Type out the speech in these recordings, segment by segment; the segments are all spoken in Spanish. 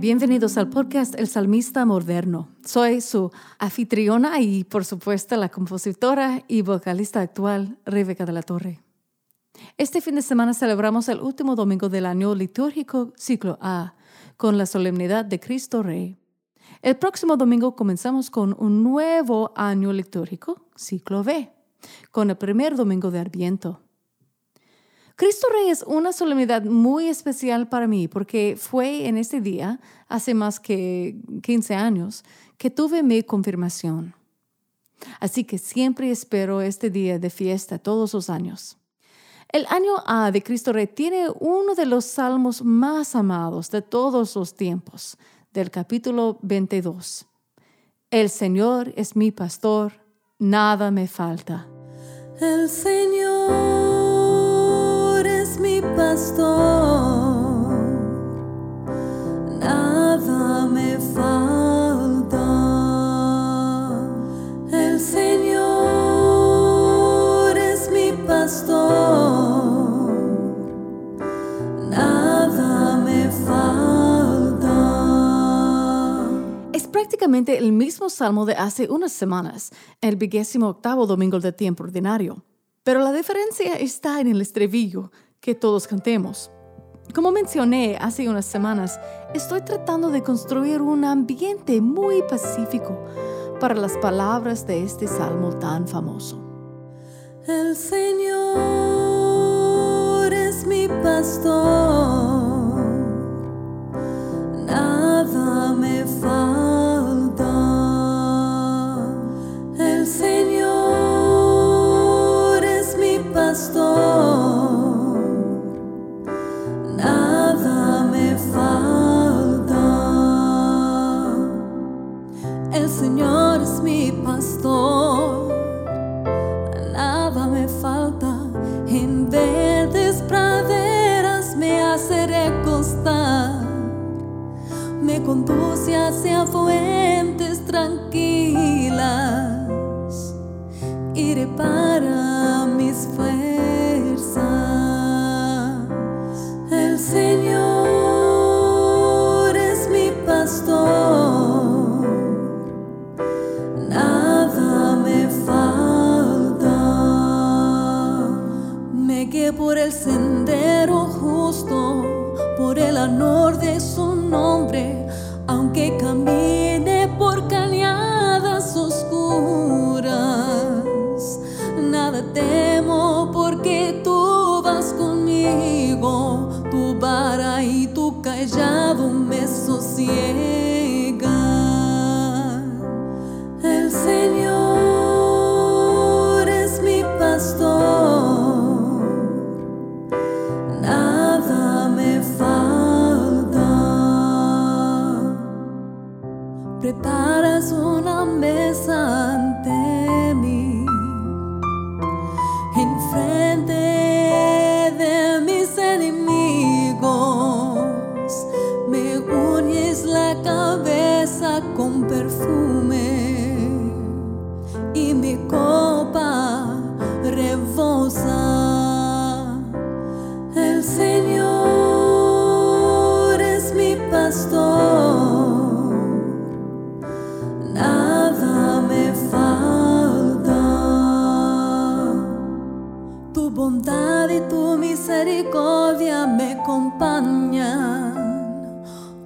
Bienvenidos al podcast El Salmista Moderno. Soy su anfitriona y, por supuesto, la compositora y vocalista actual, Rebeca de la Torre. Este fin de semana celebramos el último domingo del año litúrgico ciclo A, con la solemnidad de Cristo Rey. El próximo domingo comenzamos con un nuevo año litúrgico, ciclo B, con el primer domingo de Adviento. Cristo Rey es una solemnidad muy especial para mí porque fue en este día, hace más que 15 años, que tuve mi confirmación. Así que siempre espero este día de fiesta todos los años. El año A de Cristo Rey tiene uno de los salmos más amados de todos los tiempos, del capítulo 22. El Señor es mi pastor, nada me falta. El Señor mi pastor, nada me falta. El Señor es mi pastor, nada me falta. Es prácticamente el mismo salmo de hace unas semanas, el vigésimo octavo domingo de tiempo ordinario. Pero la diferencia está en el estribillo que todos cantemos. Como mencioné hace unas semanas, estoy tratando de construir un ambiente muy pacífico para las palabras de este salmo tan famoso. El Señor es mi pastor, nada me falta. Conduce hacia fuentes tranquilas y repara mis fuerzas. El Señor es mi pastor, callado me sosiegan. Con perfume y mi copa rebosa. El Señor es mi pastor. misericordia me acompañan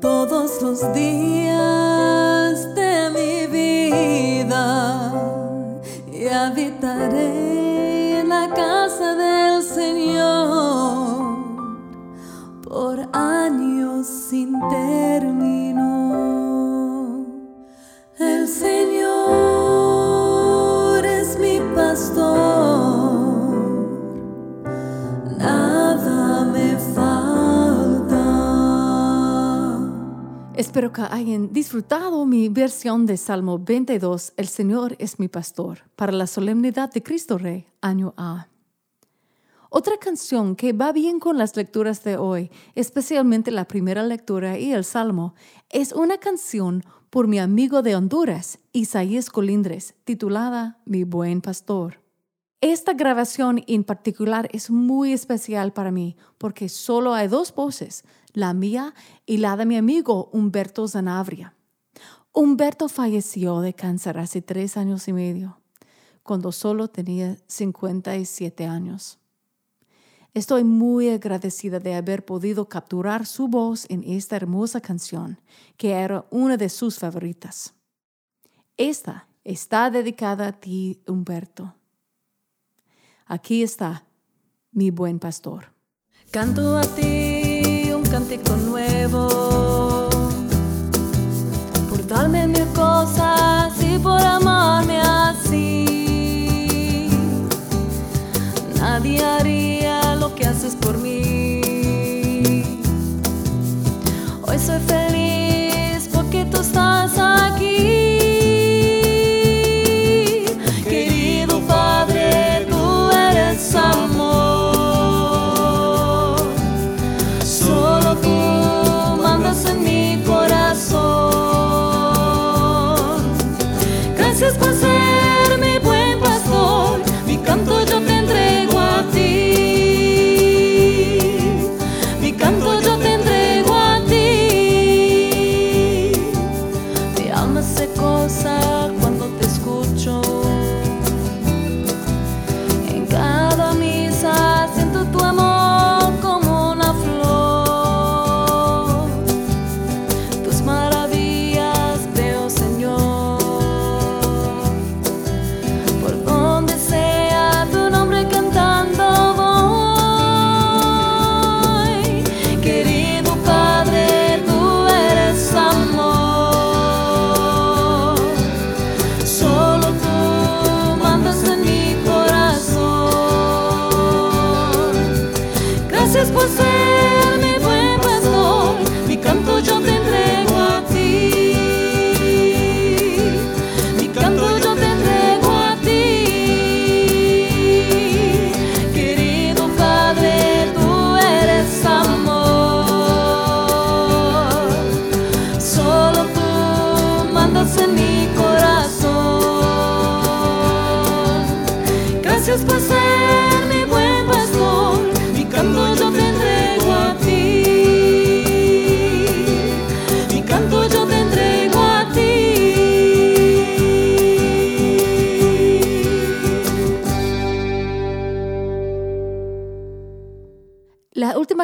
todos los días habitaré en la casa del Señor por años sin término. Espero que hayan disfrutado mi versión de Salmo 22, El Señor es mi pastor, para la solemnidad de Cristo Rey, año A. Otra canción que va bien con las lecturas de hoy, especialmente la primera lectura y el Salmo, es una canción por mi amigo de Honduras, Isaías Colindres, titulada Mi buen pastor. Esta grabación en particular es muy especial para mí porque solo hay dos voces, la mía y la de mi amigo Humberto Zanabria. Humberto falleció de cáncer hace tres años y medio, cuando solo tenía 57 años. Estoy muy agradecida de haber podido capturar su voz en esta hermosa canción, que era una de sus favoritas. Esta está dedicada a ti, Humberto. Aquí está mi buen pastor. Canto a ti un cántico nuevo, por darme mil cosas y por amarme Gracias por ser mi buen pastor, mi canto yo te entrego a ti. Mi canto yo te entrego a ti. Querido Padre, tú eres amor. Solo tú mandas en mi corazón. Gracias por ser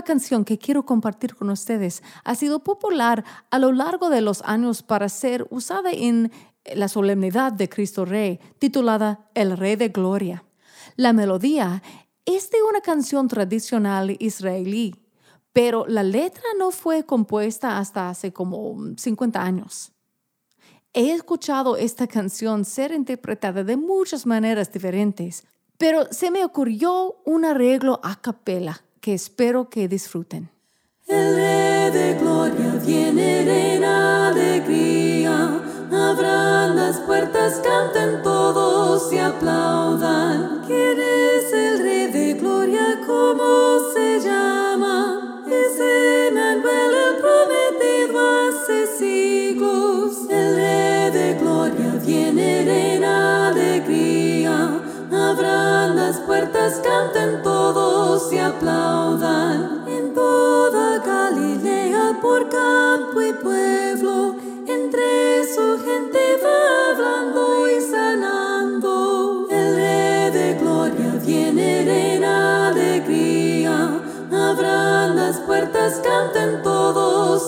canción que quiero compartir con ustedes ha sido popular a lo largo de los años para ser usada en la solemnidad de Cristo Rey, titulada El Rey de Gloria. La melodía es de una canción tradicional israelí, pero la letra no fue compuesta hasta hace como 50 años. He escuchado esta canción ser interpretada de muchas maneras diferentes, pero se me ocurrió un arreglo a capella que espero que disfruten. El Rey de Gloria viene, reina alegría. Abran las puertas, canten todos y aplaudan. ¿Quién es el Rey de Gloria? ¿Cómo se llama? Es Emmanuel, el prometido hace siglos. El Rey de Gloria viene, reina alegría. Abran las puertas, canten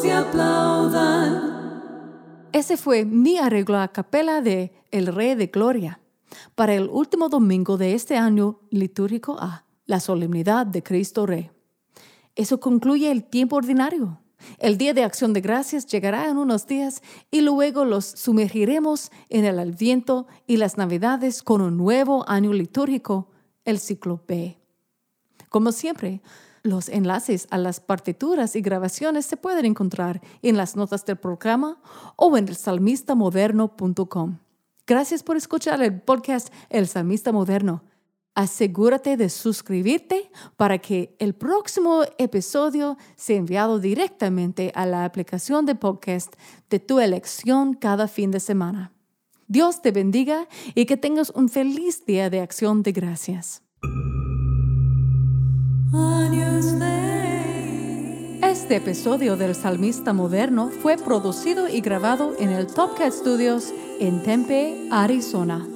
y aplaudan. Ese fue mi arreglo a capela de El Rey de Gloria para el último domingo de este año litúrgico A, la solemnidad de Cristo Rey. Eso concluye el tiempo ordinario. El Día de Acción de Gracias llegará en unos días y luego los sumergiremos en el Adviento y las Navidades con un nuevo año litúrgico, el ciclo B. Como siempre, Los enlaces a las partituras y grabaciones se pueden encontrar en las notas del programa o en elsalmistamoderno.com. Gracias por escuchar el podcast El Salmista Moderno. Asegúrate de suscribirte para que el próximo episodio sea enviado directamente a la aplicación de podcast de tu elección cada fin de semana. Dios te bendiga y que tengas un feliz día de acción de gracias. Este episodio del Salmista Moderno fue producido y grabado en el Topcat Studios en Tempe, Arizona.